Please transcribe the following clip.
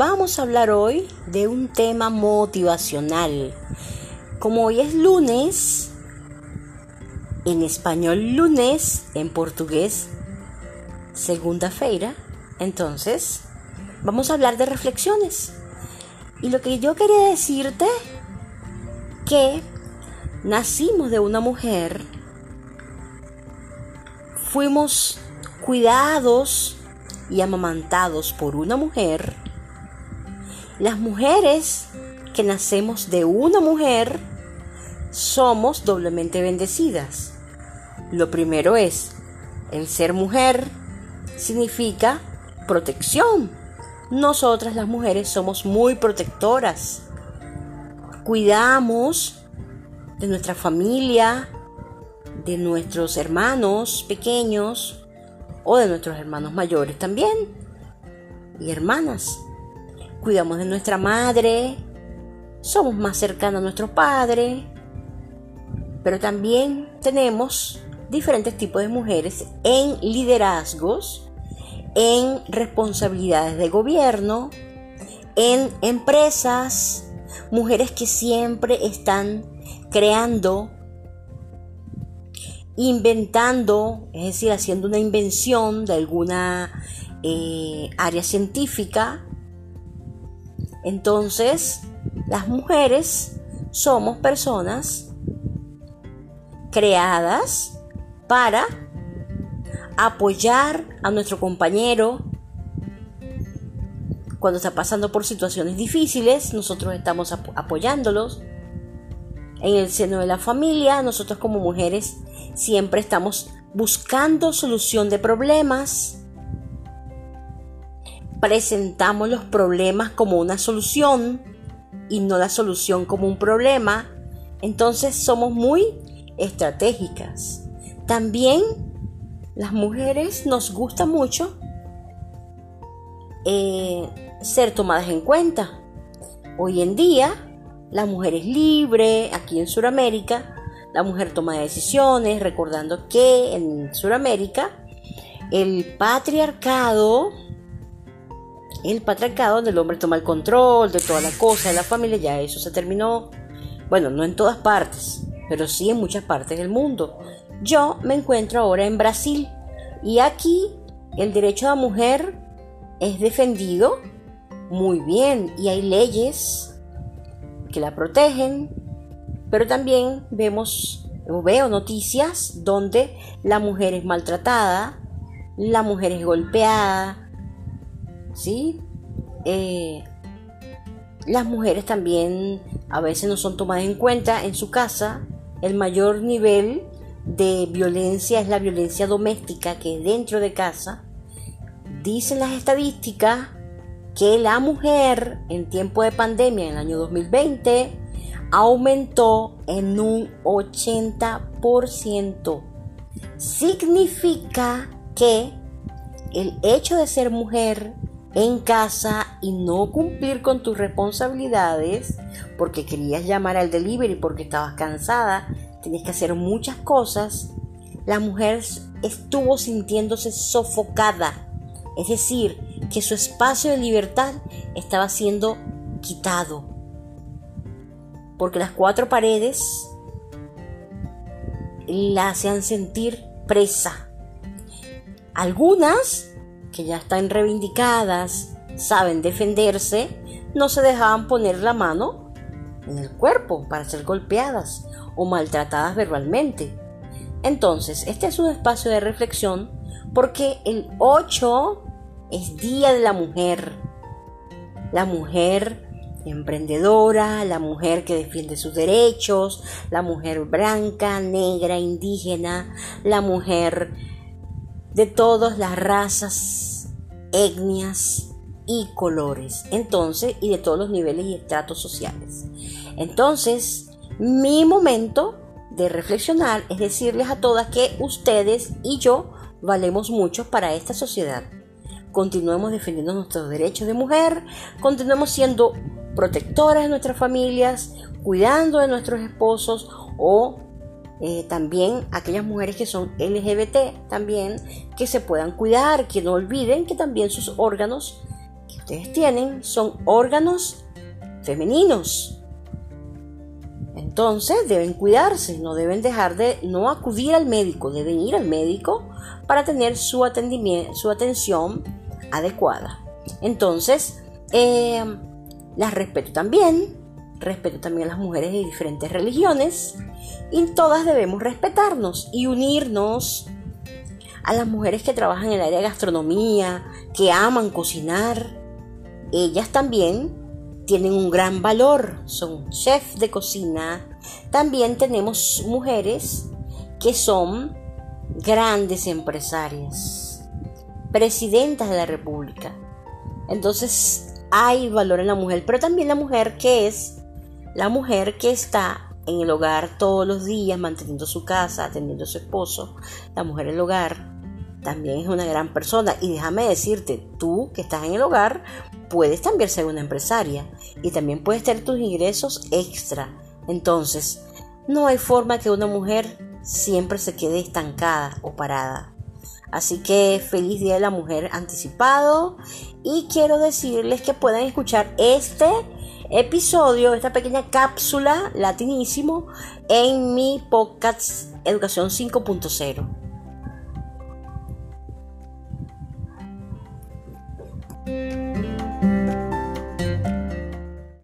Vamos a hablar hoy de un tema motivacional. Como hoy es lunes, en español lunes, en portugués segunda-feira, entonces vamos a hablar de reflexiones. Y lo que yo quería decirte que nacimos de una mujer, fuimos cuidados y amamantados por una mujer, las mujeres que nacemos de una mujer somos doblemente bendecidas. Lo primero es, el ser mujer significa protección. Nosotras las mujeres somos muy protectoras. Cuidamos de nuestra familia, de nuestros hermanos pequeños o de nuestros hermanos mayores también y hermanas. Cuidamos de nuestra madre, somos más cercanos a nuestro padre, pero también tenemos diferentes tipos de mujeres en liderazgos, en responsabilidades de gobierno, en empresas, mujeres que siempre están creando, inventando, es decir, haciendo una invención de alguna eh, área científica. Entonces, las mujeres somos personas creadas para apoyar a nuestro compañero cuando está pasando por situaciones difíciles, nosotros estamos apoyándolos. En el seno de la familia, nosotros como mujeres siempre estamos buscando solución de problemas. Presentamos los problemas como una solución y no la solución como un problema. Entonces somos muy estratégicas. También las mujeres nos gusta mucho eh, ser tomadas en cuenta. Hoy en día la mujer es libre, aquí en Sudamérica, la mujer toma decisiones, recordando que en Sudamérica el patriarcado, el patriarcado donde el hombre toma el control de toda la cosa de la familia, ya eso se terminó. Bueno, no en todas partes, pero sí en muchas partes del mundo. Yo me encuentro ahora en Brasil y aquí el derecho de la mujer es defendido muy bien y hay leyes que la protegen, pero también vemos o veo noticias donde la mujer es maltratada, la mujer es golpeada, ¿sí? Eh, las mujeres también a veces no son tomadas en cuenta en su casa el mayor nivel de violencia es la violencia doméstica que es dentro de casa. Dicen las estadísticas que la mujer en tiempo de pandemia en el año 2020 aumentó en un 80%. Significa que el hecho de ser mujer en casa y no cumplir con tus responsabilidades porque querías llamar al delivery porque estabas cansada, tenías que hacer muchas cosas, la mujer estuvo sintiéndose sofocada. Es decir, que su espacio de libertad estaba siendo quitado. Porque las cuatro paredes la hacían sentir presa. Algunas que ya están reivindicadas, saben defenderse, no se dejaban poner la mano en el cuerpo para ser golpeadas o maltratadas verbalmente. Entonces, este es un espacio de reflexión porque el 8 es Día de la Mujer. La mujer emprendedora, la mujer que defiende sus derechos, la mujer blanca, negra, indígena, la mujer de todas las razas, etnias y colores. Entonces, y de todos los niveles y estratos sociales. Entonces, mi momento de reflexionar es decirles a todas que ustedes y yo valemos mucho para esta sociedad. Continuemos defendiendo nuestros derechos de mujer, continuemos siendo protectoras de nuestras familias, cuidando de nuestros esposos o eh, también aquellas mujeres que son LGBT también que se puedan cuidar, que no olviden que también sus órganos ustedes tienen son órganos femeninos. Entonces deben cuidarse, no deben dejar de no acudir al médico, deben ir al médico para tener su, atendimiento, su atención adecuada. Entonces, eh, las respeto también, respeto también a las mujeres de diferentes religiones y todas debemos respetarnos y unirnos a las mujeres que trabajan en el área de gastronomía, que aman cocinar. Ellas también tienen un gran valor, son chefs de cocina. También tenemos mujeres que son grandes empresarias, presidentas de la República. Entonces hay valor en la mujer, pero también la mujer que es la mujer que está en el hogar todos los días, manteniendo su casa, atendiendo a su esposo, la mujer en el hogar, también es una gran persona. Y déjame decirte, tú que estás en el hogar, puedes también ser una empresaria y también puedes tener tus ingresos extra. Entonces, no hay forma que una mujer siempre se quede estancada o parada. Así que feliz Día de la Mujer anticipado y quiero decirles que pueden escuchar este episodio, esta pequeña cápsula latinísimo en mi podcast Educación 5.0.